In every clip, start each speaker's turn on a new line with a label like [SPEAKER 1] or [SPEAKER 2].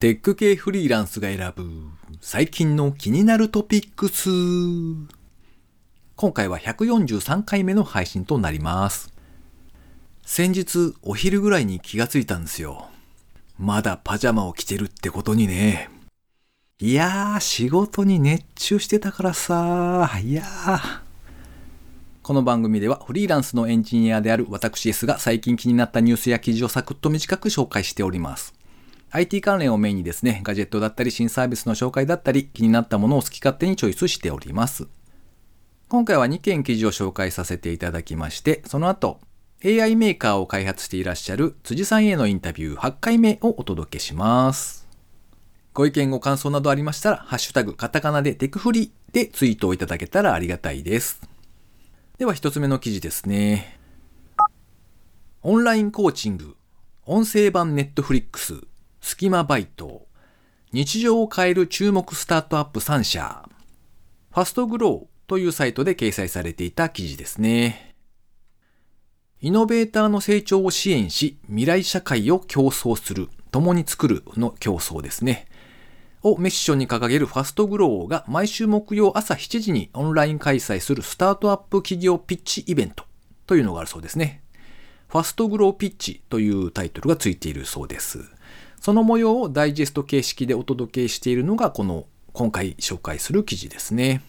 [SPEAKER 1] テック系フリーランスが選ぶ最近の気になるトピックス。今回は143回目の配信となります。先日お昼ぐらいに気がついたんですよ。まだパジャマを着てるってことにね。いやー、仕事に熱中してたからさいやー。この番組ではフリーランスのエンジニアである私 S が最近気になったニュースや記事をサクッと短く紹介しております。IT 関連をメインにですね、ガジェットだったり新サービスの紹介だったり気になったものを好き勝手にチョイスしております。今回は2件記事を紹介させていただきまして、その後、AI メーカーを開発していらっしゃる辻さんへのインタビュー8回目をお届けします。ご意見ご感想などありましたら、ハッシュタグカタカナでテクフリでツイートをいただけたらありがたいです。では一つ目の記事ですね。オンラインコーチング、音声版ネットフリックス、スキマバイト、日常を変える注目スタートアップ3社、ファストグローというサイトで掲載されていた記事ですね。イノベーターの成長を支援し、未来社会を競争する、共に作るの競争ですね。をメッションに掲げるファストグローが毎週木曜朝7時にオンライン開催するスタートアップ企業ピッチイベントというのがあるそうですね。ファストグローピッチというタイトルがついているそうです。その模様をダイジェスト形式でお届けしているのがこの今回紹介する記事ですね。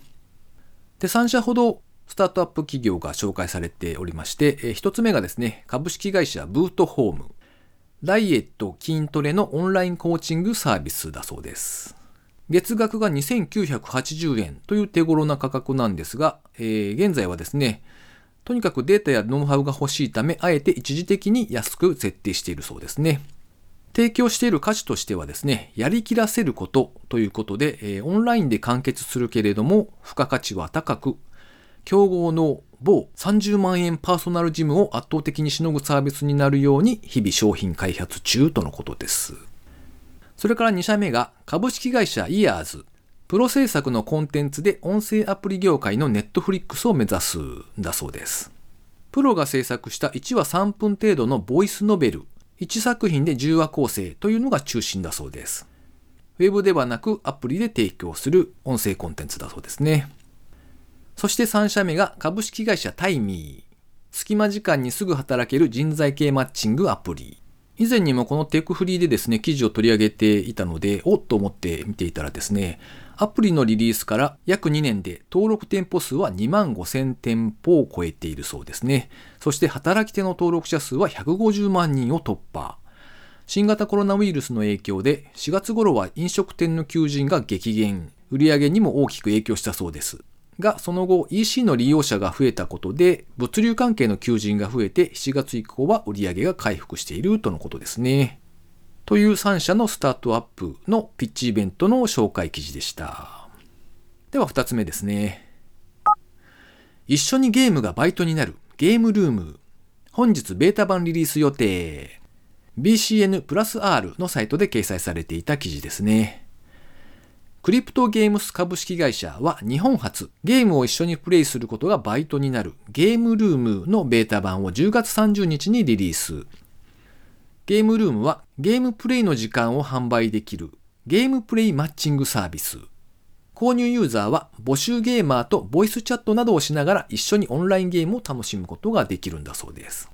[SPEAKER 1] で、3社ほどスタートアップ企業が紹介されておりまして、1つ目がですね、株式会社ブートホーム。ダイエット、筋トレのオンラインコーチングサービスだそうです。月額が2980円という手頃な価格なんですが、えー現在はですね、とにかくデータやノウハウが欲しいため、あえて一時的に安く設定しているそうですね。提供している価値としてはですね、やりきらせることということで、オンラインで完結するけれども、付加価値は高く、競合の某30万円パーソナルジムを圧倒的にしのぐサービスになるように日々商品開発中とのことです。それから2社目が株式会社イヤーズ。プロ制作のコンテンツで音声アプリ業界のネットフリックスを目指すんだそうです。プロが制作した1話3分程度のボイスノベル、1作品で10話構成というのが中心だそうです。ウェブではなくアプリで提供する音声コンテンツだそうですね。そして3社目が株式会社タイミー。隙間時間にすぐ働ける人材系マッチングアプリ。以前にもこのテックフリーでですね、記事を取り上げていたので、おっと思って見ていたらですね、アプリのリリースから約2年で登録店舗数は2万5000店舗を超えているそうですね。そして働き手の登録者数は150万人を突破。新型コロナウイルスの影響で4月頃は飲食店の求人が激減、売上にも大きく影響したそうです。が、その後 EC の利用者が増えたことで、物流関係の求人が増えて7月以降は売上が回復しているとのことですね。という3社のスタートアップのピッチイベントの紹介記事でした。では2つ目ですね。一緒にゲームがバイトになるゲームルーム。本日ベータ版リリース予定。BCN プラス R のサイトで掲載されていた記事ですね。クリプトゲームス株式会社は日本初ゲームを一緒にプレイすることがバイトになるゲームルームのベータ版を10月30日にリリース。ゲームルームはゲームプレイの時間を販売できるゲームプレイマッチングサービス。購入ユーザーは募集ゲーマーとボイスチャットなどをしながら一緒にオンラインゲームを楽しむことができるんだそうです。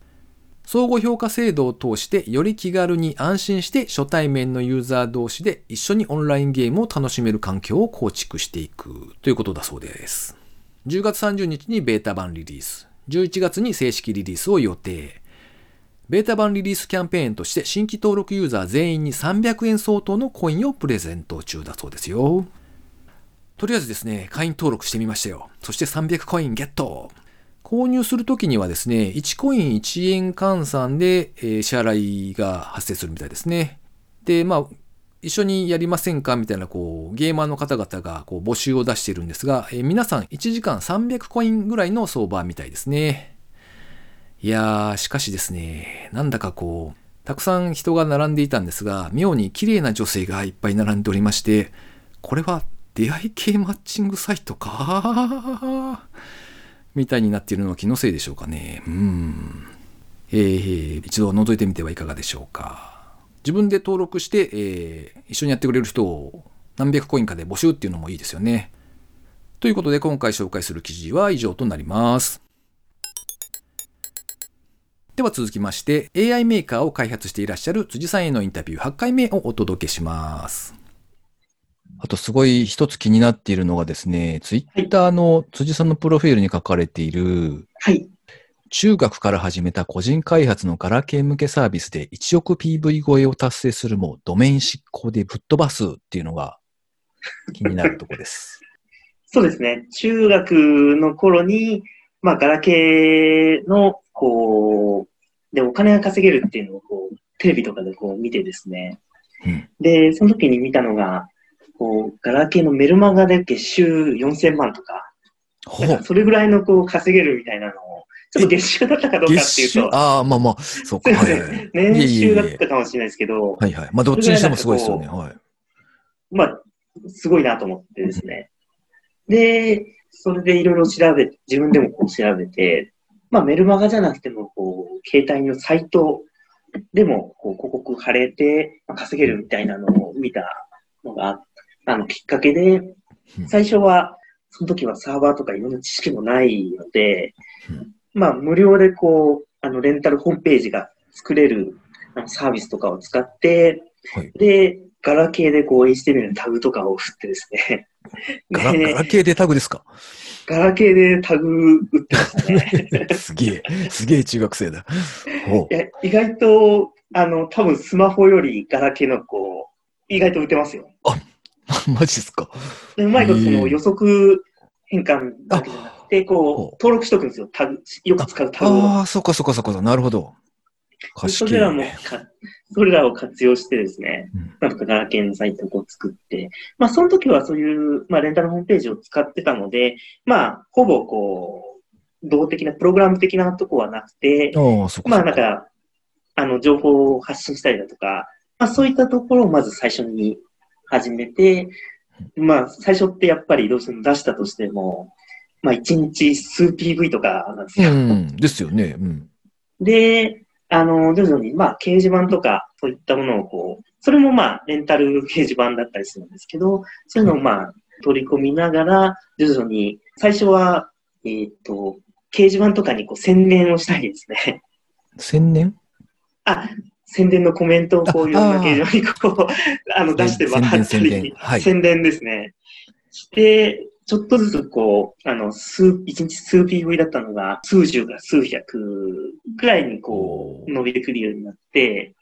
[SPEAKER 1] 相互評価制度を通してより気軽に安心して初対面のユーザー同士で一緒にオンラインゲームを楽しめる環境を構築していくということだそうです。10月30日にベータ版リリース、11月に正式リリースを予定。ベータ版リリースキャンペーンとして新規登録ユーザー全員に300円相当のコインをプレゼント中だそうですよ。とりあえずですね、会員登録してみましたよ。そして300コインゲット購入するときにはですね、1コイン1円換算で、えー支払いが発生するみたいですね。で、まあ、一緒にやりませんかみたいな、こう、ゲーマーの方々がこう募集を出しているんですが、えー皆さん1時間300コインぐらいの相場みたいですね。いやー、しかしですね、なんだかこう、たくさん人が並んでいたんですが、妙に綺麗な女性がいっぱい並んでおりまして、これは出会い系マッチングサイトか？みたいになっているのは気のせいでしょうかね。うん。えー、一度覗いてみてはいかがでしょうか。自分で登録して、えー一緒にやってくれる人を何百コインかで募集っていうのもいいですよね。ということで今回紹介する記事は以上となります。では続きまして AI メーカーを開発していらっしゃる辻さんへのインタビュー8回目をお届けします。あとすごい一つ気になっているのがですね、ツイッターの辻さんのプロフィールに書かれている、
[SPEAKER 2] はい。
[SPEAKER 1] 中学から始めた個人開発のガラケー向けサービスで1億 PV 超えを達成するもドメイン執行でぶっ飛ばすっていうのが 気になるとこです。
[SPEAKER 2] そうですね。中学の頃に、まあ、ガラケーの、こう、で、お金が稼げるっていうのを、こう、テレビとかでこう見てですね。
[SPEAKER 1] うん
[SPEAKER 2] で、その時に見たのが、こう、ガラケーのメルマガで月収4000万とか、かそれぐらいのこう稼げるみたいなのを、ちょっと月収だったかどうかっていうと、
[SPEAKER 1] ああ、まあまあ、そうか。はい。
[SPEAKER 2] 年収だったかもしれないですけど、
[SPEAKER 1] はいはい。まあ、どっちにしてもすごいですよね。はい。
[SPEAKER 2] まあ、すごいなと思ってですね。で、それでいろいろ調べ、自分でもこう調べて、まあメルマガじゃなくても、こう、携帯のサイトでも、こう、広告貼れて、まあ稼げるみたいなのを見たのが、あの、きっかけで
[SPEAKER 1] うん、
[SPEAKER 2] 最初は、その時はサーバーとかいろんな知識もないので
[SPEAKER 1] うん、
[SPEAKER 2] まあ無料でこう、あの、レンタルホームページが作れるサービスとかを使って、
[SPEAKER 1] はい。
[SPEAKER 2] で、ガラケーでこう HTML のタグとかを振ってですね。
[SPEAKER 1] ガラ ガ
[SPEAKER 2] で
[SPEAKER 1] ラケーでタグですか？
[SPEAKER 2] ガラケーでタグ打ってましたね。
[SPEAKER 1] すげえ、すげえ中学生だ。ほ
[SPEAKER 2] いや、意外と、あの、多分スマホよりガラケーのこう、意外と打てますよ。
[SPEAKER 1] う。マジですか？
[SPEAKER 2] でうまいことその予測変換だけじゃなくて、
[SPEAKER 1] ほ
[SPEAKER 2] こう、登録しとくんですよ。タグ、よく使うタグを。
[SPEAKER 1] ああ、そうかそうかそうか。なるほど。
[SPEAKER 2] それらもか、それらを活用してですね、
[SPEAKER 1] うん
[SPEAKER 2] なんとかガラケーのサイトを作って、まあその時はそういう、まあレンタルホームページを使ってたので、まあほぼこう、動的な、プログラム的なとこはなくて。まあなんか、あの、情報を発信したりだとか、まあそういったところをまず最初に始めて、まあ最初ってやっぱりどうしても出したとしても、まあ1日数 PV とかなんですよ。
[SPEAKER 1] うん、ですよね。うん。
[SPEAKER 2] で、あの、徐々に、まあ、掲示板とか、そういったものをこう、それもまあ、レンタル掲示板だったりするんですけど、そういうのをまあ、取り込みながら、徐々に、最初は、えーっと、掲示板とかにこう宣伝をしたりですね。
[SPEAKER 1] 千年
[SPEAKER 2] あ、宣伝のコメントをこう、いろんな掲示板にこう、あの、出して回った
[SPEAKER 1] 宣伝宣伝
[SPEAKER 2] り、
[SPEAKER 1] はい
[SPEAKER 2] 宣伝ですね。して、ちょっとずつこう、あの、数、一日数 PV だったのが、数十から数百くらいにこう、伸びてくるようになって、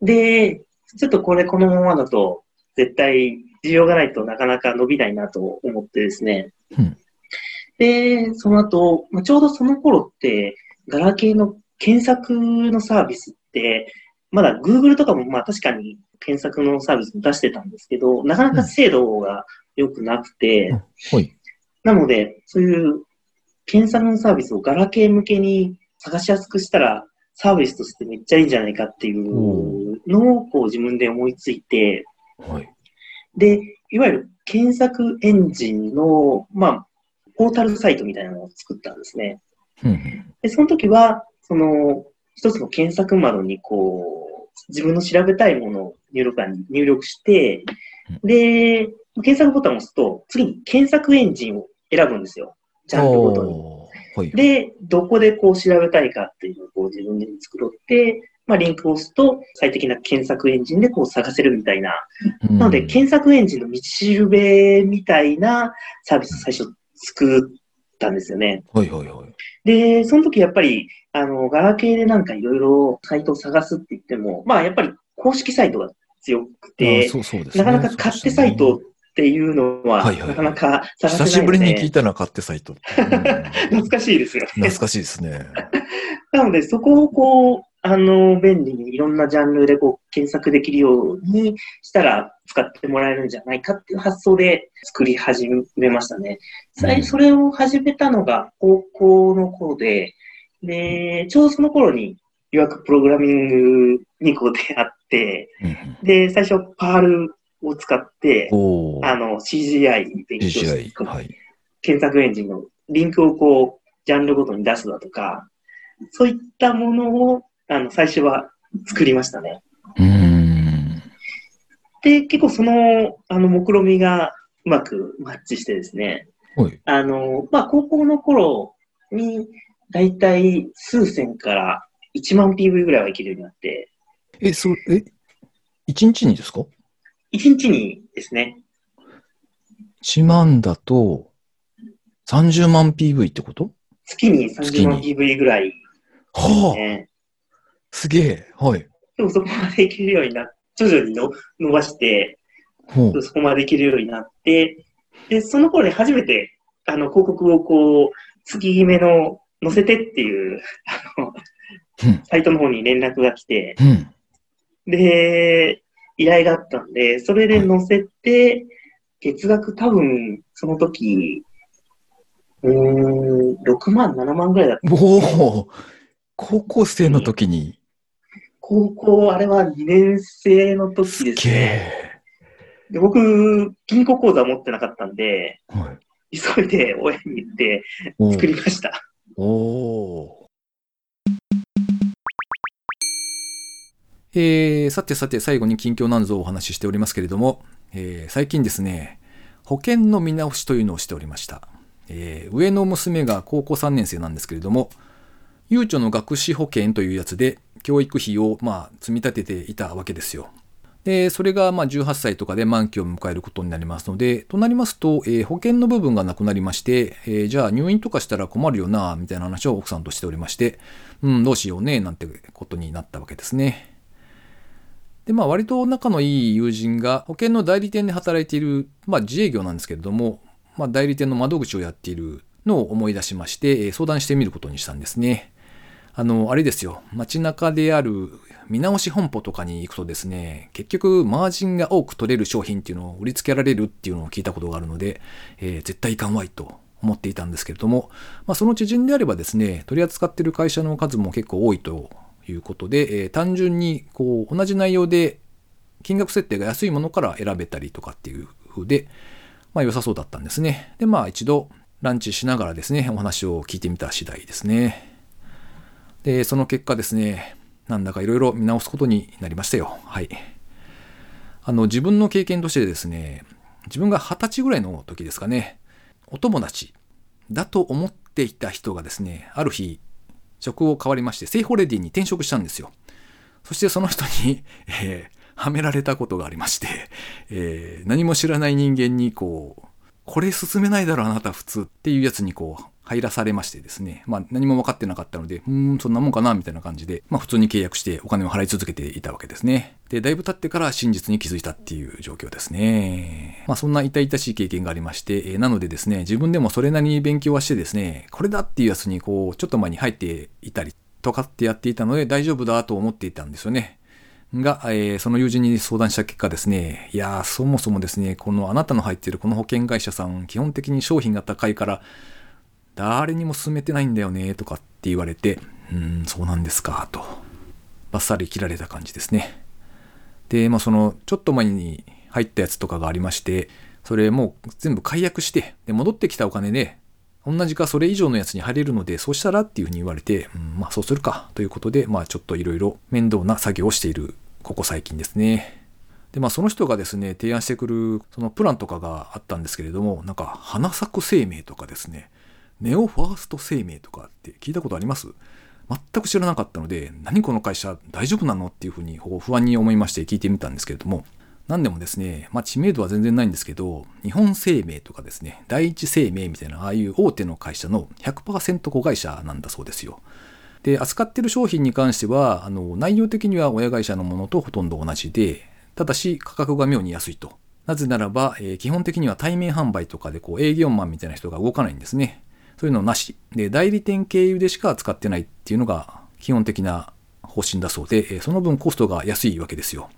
[SPEAKER 2] で、ちょっとこれこのままだと、絶対需要がないとなかなか伸びないなと思ってですね。
[SPEAKER 1] うん
[SPEAKER 2] で、その後、まあちょうどその頃って、ガラケーの検索のサービスって、まだ Google とかもまあ確かに検索のサービスも出してたんですけど、なかなか精度が良くなくて、
[SPEAKER 1] はい。
[SPEAKER 2] なので、そういう検索のサービスをガラケー向けに探しやすくしたら、サービスとしてめっちゃいいんじゃないかっていうのをこう自分で思いついて、
[SPEAKER 1] はい。
[SPEAKER 2] で、いわゆる検索エンジンの、まあ、ポータルサイトみたいなのを作ったんですね。で、その時は、その、一つの検索窓にこう、自分の調べたいものを入力欄に入力して、で、検索ボタンを押すと、次に検索エンジンを選ぶんですよ。ジャンルごとに。
[SPEAKER 1] はい。
[SPEAKER 2] で、どこでこう調べたいかっていうのをこう自分で作って、まあ、リンクを押すと最適な検索エンジンでこう探せるみたいな。
[SPEAKER 1] うん
[SPEAKER 2] なので、検索エンジンの道しるべみたいなサービスを最初作ったんですよね。
[SPEAKER 1] はいはいはい。
[SPEAKER 2] で、その時やっぱり、あの、ガラケーでなんかいろいろサイトを探すって言っても、まあやっぱり公式サイトが強く
[SPEAKER 1] あ
[SPEAKER 2] て、
[SPEAKER 1] そうそうですね
[SPEAKER 2] なかなか勝手サイトっていうのは、
[SPEAKER 1] はいはい
[SPEAKER 2] なかなか探せない
[SPEAKER 1] 久しぶりに聞いたな、買ってサイト。うん
[SPEAKER 2] 懐かしいですよね。
[SPEAKER 1] 懐かしいですね。
[SPEAKER 2] なので、そこをこう、あの、便利にいろんなジャンルでこう検索できるようにしたら使ってもらえるんじゃないかっていう発想で作り始めましたね。
[SPEAKER 1] うん
[SPEAKER 2] それを始めたのが高校の頃で、で、ちょうどその頃に、予約プログラミングにこう出会って、
[SPEAKER 1] うんうん
[SPEAKER 2] で、最初パールを使って、あの、CGI 勉強して。
[SPEAKER 1] はい。
[SPEAKER 2] 検索エンジンのリンクをこう、ジャンルごとに出すだとか、そういったものを、あの、最初は作りましたね。で、結構その、あの、目論みがうまくマッチしてですね、
[SPEAKER 1] はい。
[SPEAKER 2] あの、まあ、高校の頃に、だいたい数千から1万 PV ぐらいはいけるようになって、
[SPEAKER 1] え、それ、え、一日にですか？
[SPEAKER 2] 1日にですね、
[SPEAKER 1] ?1 万だと、30万 PV ってこと？
[SPEAKER 2] 月に30万
[SPEAKER 1] 月
[SPEAKER 2] PV ぐらい
[SPEAKER 1] はあ、
[SPEAKER 2] ね、
[SPEAKER 1] すげえ。はい。
[SPEAKER 2] でもそこまでいけるようになっ徐々にの伸ばして、
[SPEAKER 1] ほう。
[SPEAKER 2] そこまでいけるようになって、で、その頃に初めて、あの、広告をこう、月決めの載せてっていう、あの
[SPEAKER 1] うん、
[SPEAKER 2] サイトの方に連絡が来て、
[SPEAKER 1] うん。
[SPEAKER 2] で、依頼があったんで、それで載せて、月額多分、その時、うーん、6万、7万ぐらいだった。
[SPEAKER 1] おお高校生の時に、
[SPEAKER 2] 高校、あれは2年生の時
[SPEAKER 1] す
[SPEAKER 2] です
[SPEAKER 1] げ
[SPEAKER 2] ね。
[SPEAKER 1] え。
[SPEAKER 2] で僕、銀行口座持ってなかったんで、
[SPEAKER 1] はい。
[SPEAKER 2] 急いで親に言って
[SPEAKER 1] お
[SPEAKER 2] 作りました。
[SPEAKER 1] おおえー、さてさて最後に近況なんぞをお話ししておりますけれども、えー最近ですね、保険の見直しというのをしておりました。えー上の娘が高校3年生なんですけれども、ゆうちょの学資保険というやつで教育費をまあ積み立てていたわけですよ。で、それがまあ18歳とかで満期を迎えることになりますので、となりますと、えー保険の部分がなくなりまして、えーじゃあ入院とかしたら困るよな、みたいな話を奥さんとしておりまして、うん、どうしようね、なんてことになったわけですね。で、まあ割と仲のいい友人が保険の代理店で働いている、まあ自営業なんですけれども、まあ代理店の窓口をやっているのを思い出しまして、え相談してみることにしたんですね。あの、あれですよ。街中である見直し本舗とかに行くとですね、結局マージンが多く取れる商品っていうのを売りつけられるっていうのを聞いたことがあるので、えー絶対いかんわいと思っていたんですけれども、まあ、その知人であればですね、取り扱ってる会社の数も結構多いということで、えー単純にこう同じ内容で金額設定が安いものから選べたりとかっていう風で、まあ良さそうだったんですね。で、まあ一度ランチしながらですね、お話を聞いてみた次第ですね。で、その結果ですね、なんだかいろいろ見直すことになりましたよ。はい。あの、自分の経験としてですね、自分が二十歳ぐらいの時ですかね、お友達だと思っていた人がですね、ある日、職を変わりまして、セイホレディに転職したんですよ。そしてその人に、えーはめられたことがありまして、えー何も知らない人間にこう、これ進めないだろあなた普通っていうやつにこう入らされましてですね、まあ何も分かってなかったので、うーん、そんなもんかなみたいな感じで、まあ普通に契約してお金を払い続けていたわけですね。で、だいぶ経ってから真実に気づいたっていう状況ですね。まあそんな痛々しい経験がありまして、えーなのでですね、自分でもそれなりに勉強はしてですね、これだっていうやつにこう、ちょっと前に入っていたりとかってやっていたので大丈夫だと思っていたんですよね。が、えーその友人に相談した結果ですね、いやー、そもそもですね、このあなたの入っているこの保険会社さん、基本的に商品が高いから、誰にも勧めてないんだよね、とかって言われて、うーん、そうなんですか、と。バッサリ切られた感じですね。で、まあその、ちょっと前に入ったやつとかがありまして、それもう全部解約して、で、戻ってきたお金で、同じかそれ以上のやつに入れるので、そうしたらっていうふうに言われて、うん、まあそうするかということで、まあちょっといろいろ面倒な作業をしている、ここ最近ですね。で、まあその人がですね、提案してくる、そのプランとかがあったんですけれども、なんか、花咲く生命とかですね、ネオファースト生命とかって聞いたことあります？全く知らなかったので、何この会社大丈夫なのっていうふうに不安に思いまして聞いてみたんですけれども、何でもですね、まあ知名度は全然ないんですけど、日本生命とかですね、第一生命みたいな、ああいう大手の会社の100%子会社なんだそうですよ。で、扱ってる商品に関しては、あの、内容的には親会社のものとほとんど同じで、ただし価格が妙に安いと。なぜならば、えー基本的には対面販売とかでこう営業マンみたいな人が動かないんですね。そういうのなし。で、代理店経由でしか使ってないっていうのが基本的な方針だそうで、その分コストが安いわけですよ。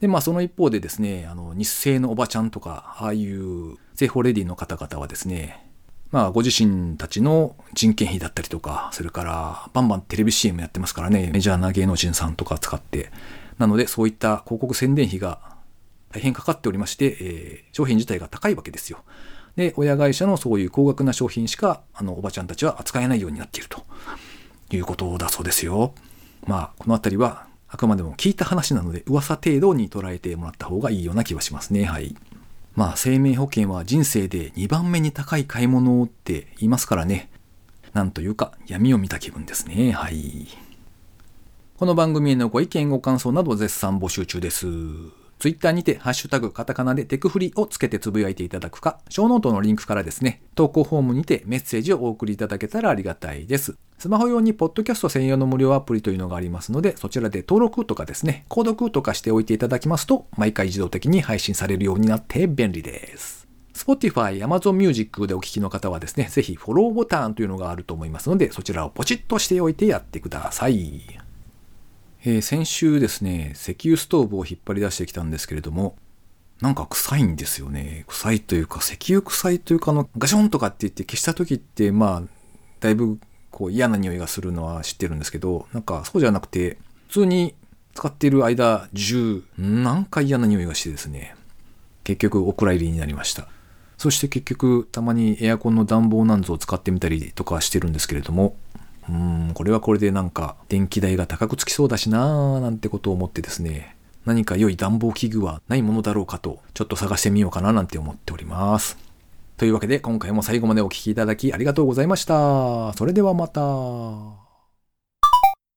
[SPEAKER 1] で、まあその一方でですね、あの、日清のおばちゃんとか、ああいう製法レディの方々はですね、まあご自身たちの人件費だったりとか、それからバンバンテレビ CM やってますからね、メジャーな芸能人さんとか使って、なのでそういった広告宣伝費が大変かかっておりまして、えー商品自体が高いわけですよ。で、親会社のそういう高額な商品しか、あの、おばちゃんたちは扱えないようになっているということだそうですよ。まあ、このあたりはあくまでも聞いた話なので噂程度に捉えてもらった方がいいような気はしますね。はい。まあ生命保険は人生で2番目に高い買い物って言いますからね。なんというか闇を見た気分ですね。はい。この番組へのご意見ご感想など絶賛募集中です。ツイッターにて、ハッシュタグ、カタカナでテクフリをつけてつぶやいていただくか、ショーノートのリンクからですね、投稿フォームにてメッセージをお送りいただけたらありがたいです。スマホ用にポッドキャスト専用の無料アプリというのがありますので、そちらで登録とかですね、購読とかしておいていただきますと、毎回自動的に配信されるようになって便利です。Spotify、Amazon Music でお聴きの方はですね、ぜひフォローボタンというのがあると思いますので、そちらをポチッとしておいてやってください。えー、先週ですね、石油ストーブを引っ張り出してきたんですけれども、なんか臭いんですよね。臭いというか、石油臭いというか、あの、ガションとかって言って消した時って、まあ、だいぶこう嫌な匂いがするのは知ってるんですけど、なんかそうじゃなくて、普通に使っている間中、なんか嫌な匂いがしてですね、結局お蔵入りになりました。そして結局、たまにエアコンの暖房なんぞを使ってみたりとかしてるんですけれども、うーん、これはこれでなんか電気代が高くつきそうだしなーなんてことを思ってですね、何か良い暖房器具はないものだろうかと、ちょっと探してみようかななんて思っております。というわけで今回も最後までお聴きいただきありがとうございました。それではまた。